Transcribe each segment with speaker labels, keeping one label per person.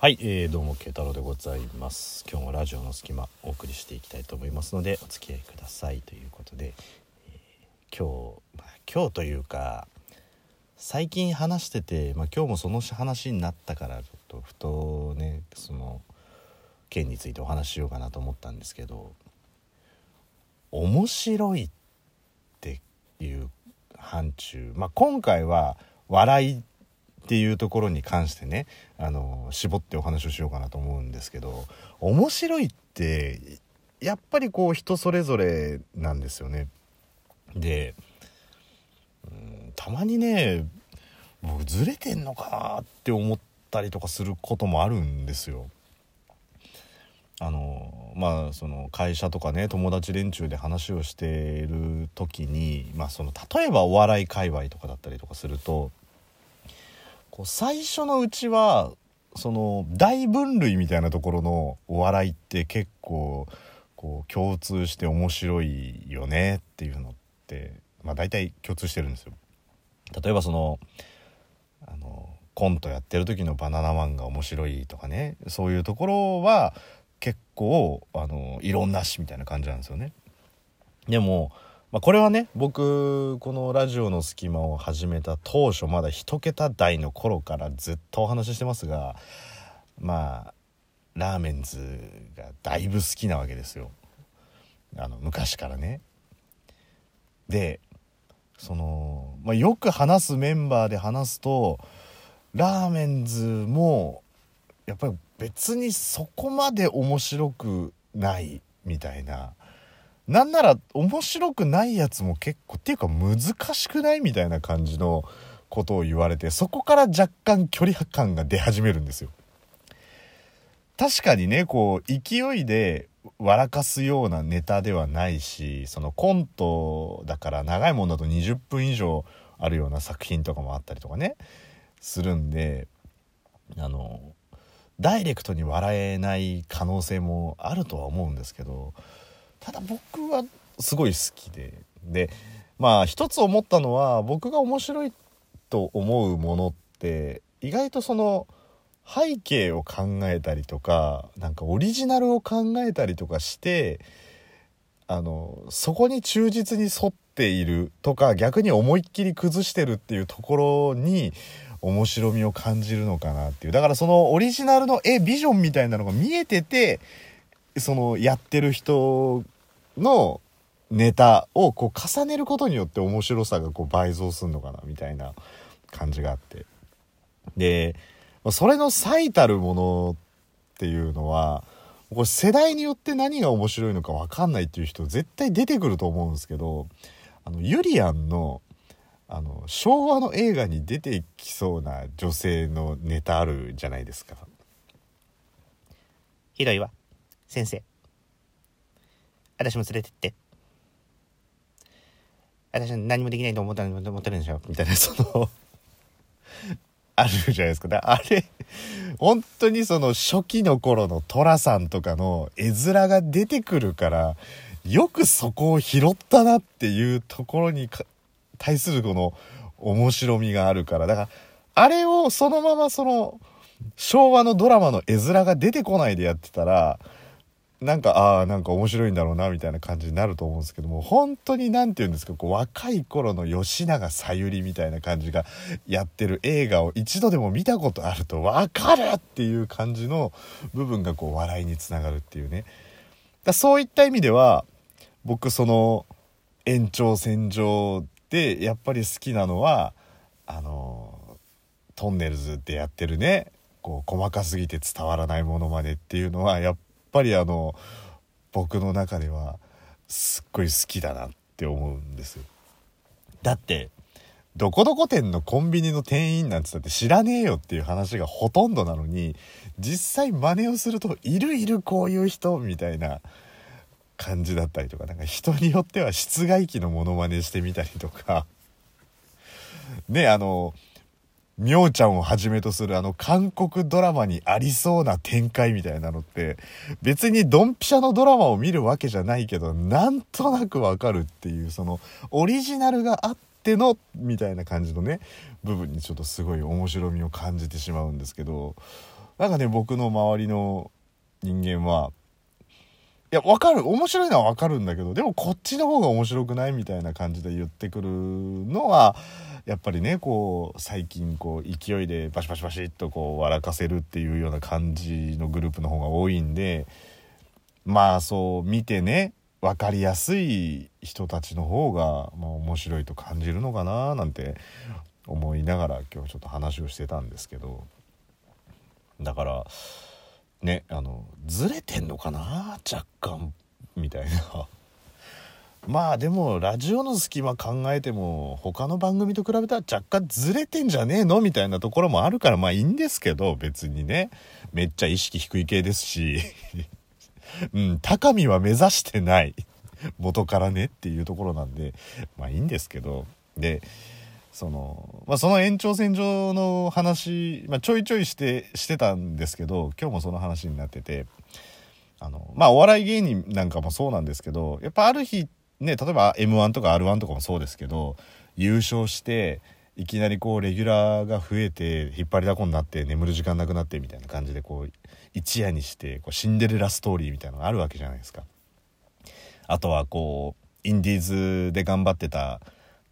Speaker 1: はい、えー、どうも慶太郎でございます。今日もラジオの隙間お送りしていきたいと思いますのでお付き合いください。ということで、えー今日、まあ、今日というか最近話してて、まあ、今日もその話になったからちょっとふとねその件についてお話ししようかなと思ったんですけど面白いっていう範疇、まあ、今回は笑いっていうところに関してねあの絞ってお話をしようかなと思うんですけど面白いってやっぱりこう人それぞれなんですよね。でうんたまにね僕ずれてんのかなって思ったりとかすることもあるんですよ。あのまあその会社とかね友達連中で話をしている時に、まあ、その例えばお笑い界隈とかだったりとかするとこう最初のうちはその大分類みたいなところのお笑いって結構こう共通して面白いよねっていうのって、まあ、大体共通してるんですよ。例えばそのあのコントやってる時のバナナマンが面白いとかねそういうところは結構あの異論なしみたいな感じなんですよね。でも、まあ、これはね僕このラジオの隙間を始めた当初まだ一桁台の頃からずっとお話ししてますがまあラーメンズがだいぶ好きなわけですよあの昔からね。でその、まあ、よく話すメンバーで話すとラーメンズもやっぱり別にそこまで面白くないみたいななんなら面白くないやつも結構っていうか難しくないみたいな感じのことを言われてそこから若干距離感が出始めるんですよ。確かにねこう勢いで笑かすようなネタではないしそのコントだから長いものだと20分以上あるような作品とかもあったりとかねするんであのダイレクトに笑えない可能性もあるとは思うんですけどただ僕はすごい好きででまあ一つ思ったのは僕が面白いと思うものって意外とその背景を考えたりとかなんかオリジナルを考えたりとかしてあのそこに忠実に沿っているとか逆に思いっきり崩してるっていうところに面白みを感じるのかなっていう。だからそのオリジナルの絵ビジョンみたいなのが見えててそのやってる人のネタをこう重ねることによって面白さがこう倍増するのかなみたいな感じがあってでそれの最たるものっていうのはこれ世代によって何が面白いのか分かんないっていう人絶対出てくると思うんですけどあのユリアンのあの昭和の映画に出てきそうな女性のネタあるじゃないですか。
Speaker 2: ひどいわ先生。私も連れてって。私は何もできないと思った思ってるんでしょ。
Speaker 1: みたいなそのあるじゃないですか。あれ本当にその初期の頃の寅さんとかの絵面が出てくるからよくそこを拾ったなっていうところに対するこの面白みがあるから。だからあれをそのままその昭和のドラマの絵面が出てこないでやってたらなんかああなんか面白いんだろうなみたいな感じになると思うんですけども本当に何て言うんですかこう若い頃の吉永小百合みたいな感じがやってる映画を一度でも見たことあると分かるっていう感じの部分がこう笑いにつながるっていうね。だそういった意味では僕その延長線上でやっぱり好きなのはあのトンネルズでやってるねこう細かすぎて伝わらないものまでっていうのはやっぱりあの僕の中ではすっごい好きだなって思うんですよ。だってどこどこ店のコンビニの店員なんつったって知らねえよっていう話がほとんどなのに実際真似をするといるいるこういう人みたいな感じだったりとかなんか人によっては室外機のモノマネしてみたりとか。ねあのみょうちゃんをはじめとするあの韓国ドラマにありそうな展開みたいなのって別にドンピシャのドラマを見るわけじゃないけどなんとなくわかるっていうそのオリジナルがあってのみたいな感じのね部分にちょっとすごい面白みを感じてしまうんですけどなんかね僕の周りの人間はいやわかる。面白いのはわかるんだけどでもこっちの方が面白くないみたいな感じで言ってくるのはやっぱりねこう最近こう勢いでバシバシバシっとこう笑かせるっていうような感じのグループの方が多いんでまあそう見てね分かりやすい人たちの方が、まあ、面白いと感じるのかななんて思いながら今日ちょっと話をしてたんですけど。だからねあのずれてんのかな？若干。みたいな。まあでもラジオの隙間考えても他の番組と比べたら若干ずれてんじゃねえの？みたいなところもあるからまあいいんですけど別にね。めっちゃ意識低い系ですし。うん高みは目指してない。元からねっていうところなんでまあいいんですけど。でその,、まあ、その延長線上の話、まあ、ちょいちょいしてしてたんですけど今日もその話になっててあのまあお笑い芸人なんかもそうなんですけどやっぱある日ね例えば m 1とか r 1とかもそうですけど優勝していきなりこうレギュラーが増えて引っ張りだこになって眠る時間なくなってみたいな感じでこう一夜にしてこうシンデレラストーリーみたいなのがあるわけじゃないですか。あとはこうインディーズで頑張ってた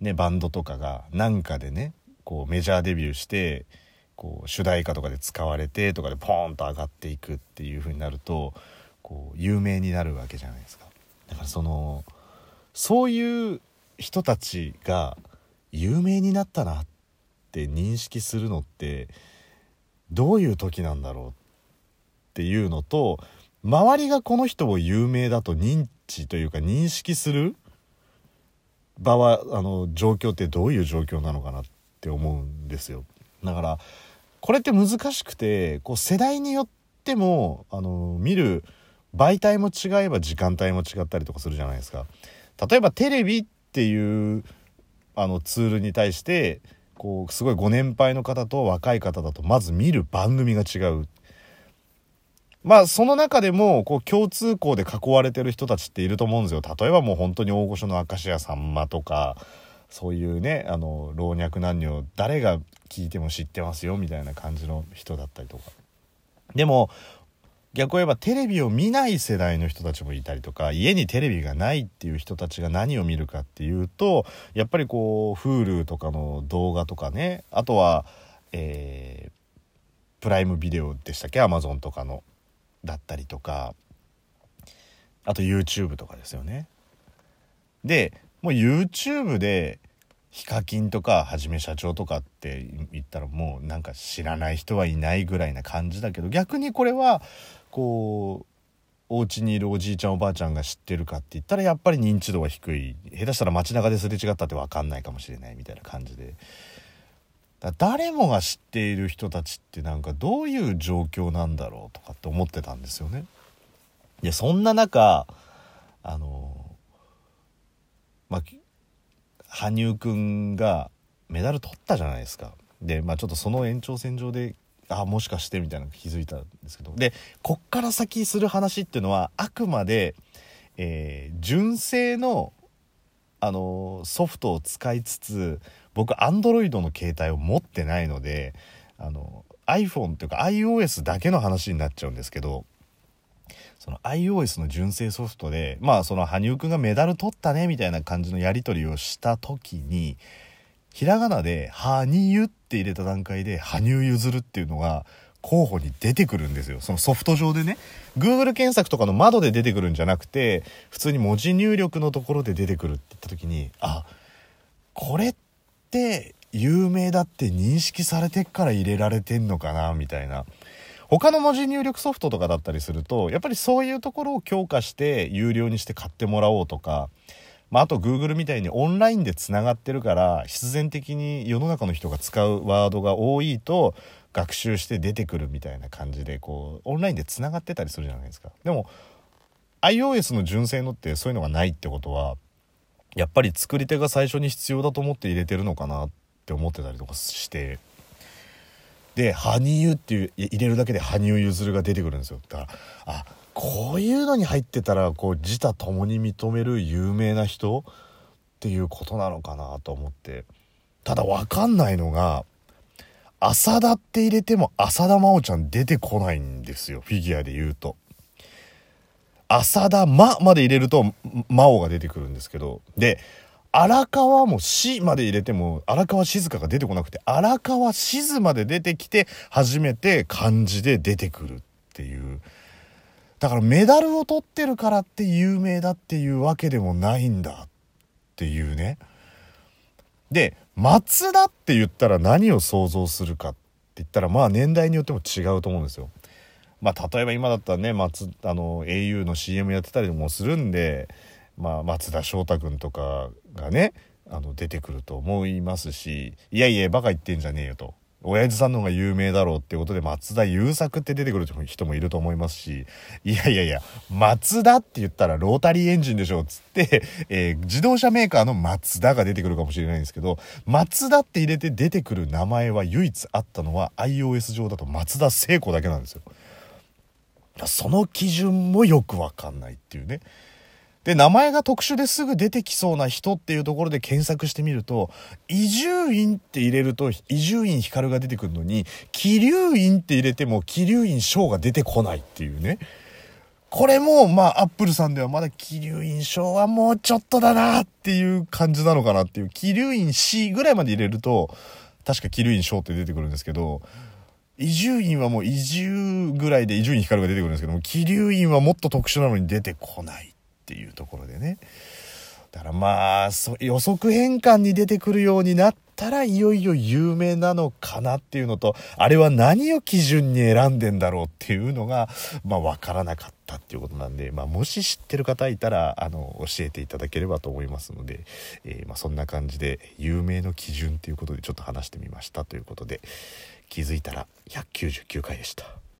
Speaker 1: ね、バンドとかがなんかでねこうメジャーデビューしてこう主題歌とかで使われてとかでポーンと上がっていくっていう風になるとこう有名になるわけじゃないですか。だからそのそういう人たちが有名になったなって認識するのってどういう時なんだろうっていうのと周りがこの人を有名だと認知というか認識する場はあの状況ってどういう状況なのかなって思うんですよ。だからこれって難しくてこう世代によってもあの見る媒体も違えば時間帯も違ったりとかするじゃないですか。例えばテレビっていうあのツールに対してこうすごいご年配の方と若い方だとまず見る番組が違う。まあその中でもこう共通項で囲われてる人たちっていると思うんですよ。例えばもう本当に大御所の明石家さんまとかそういうねあの老若男女誰が聞いても知ってますよみたいな感じの人だったりとか。でも逆を言えばテレビを見ない世代の人たちもいたりとか家にテレビがないっていう人たちが何を見るかっていうとやっぱりこう Hulu とかの動画とかねあとはえー、プライムビデオでしたっけ？Amazon とかの。だったりとかあと YouTube とかですよね。でもう YouTube でヒカキンとかはじめ社長とかって言ったらもうなんか知らない人はいないぐらいな感じだけど逆にこれはこうお家にいるおじいちゃんおばあちゃんが知ってるかって言ったらやっぱり認知度が低い。下手したら街中ですれ違ったって分かんないかもしれないみたいな感じで。誰もが知っている人たちってなんかどういう状況なんだろうとかって思ってたんですよね。いやそんな中あのまあ羽生くんがメダル取ったじゃないですか。でまあちょっとその延長線上であもしかしてみたいなの気づいたんですけどでこっから先する話っていうのはあくまで、えー、純正のあのソフトを使いつつ僕 Android の携帯を持ってないのであの iPhone っていうか iOS だけの話になっちゃうんですけどその iOS の純正ソフトでまあその羽生くんがメダル取ったねみたいな感じのやり取りをした時にひらがなで「羽生」って入れた段階で「羽生結弦」っていうのが候補に出てくるんですよ。そのソフト上でね。Google 検索とかの窓で出てくるんじゃなくて普通に文字入力のところで出てくるって言った時にあこれって有名だって認識されてっから入れられてんのかなみたいな。他の文字入力ソフトとかだったりするとやっぱりそういうところを強化して有料にして買ってもらおうとかまあ、あと Google みたいにオンラインでつながってるから必然的に世の中の人が使うワードが多いと学習して出てくるみたいな感じでこうオンラインでつながってたりするじゃないですか。でも iOS の純正のってそういうのがないってことはやっぱり作り手が最初に必要だと思って入れてるのかなって思ってたりとかしてで「羽生」っていう入れるだけで羽生結弦が出てくるんですよ。だからあこういうのに入ってたらこう自他ともに認める有名な人っていうことなのかなと思って。ただ分かんないのが浅田って入れても浅田真央ちゃん出てこないんですよ。フィギュアで言うと。浅田真まで入れると真央が出てくるんですけど。で荒川も死まで入れても荒川静香が出てこなくて荒川静まで出てきて初めて漢字で出てくるっていう。だからメダルを取ってるからって有名だっていうわけでもないんだっていうね。で松田って言ったら何を想像するかって言ったらまあ年代によっても違うと思うんですよ。まあ、例えば今だったらね松あの au の CM やってたりもするんで、まあ、松田翔太君とかがねあの出てくると思いますしいやいやバカ言ってんじゃねえよと親父さんの方が有名だろうってことで松田優作って出てくる人もいると思いますしいやいやいや松田って言ったらロータリーエンジンでしょっつって、えー、自動車メーカーの松田が出てくるかもしれないんですけど松田って入れて出てくる名前は唯一あったのは iOS 上だと松田聖子だけなんですよ。その基準もよくわかんないっていうね。で、名前が特殊ですぐ出てきそうな人っていうところで検索してみると、伊集院って入れると、伊集院光が出てくるのに、気流院って入れても、気流院翔が出てこないっていうね。これも、まあ、アップルさんではまだ気流院翔はもうちょっとだなっていう感じなのかなっていう、気流院 C ぐらいまで入れると、確か気流院翔って出てくるんですけど、伊集院はもう移住ぐらいで伊集院光が出てくるんですけども、気流院はもっと特殊なのに出てこないっていうところでね。だからまあ、予測変換に出てくるようになったらいよいよ有名なのかなっていうのと、あれは何を基準に選んでんだろうっていうのが、まあわからなかったっていうことなんで、まあもし知ってる方いたら、あの、教えていただければと思いますので、えー、まあそんな感じで有名の基準っていうことでちょっと話してみましたということで、気づいたら199回でした。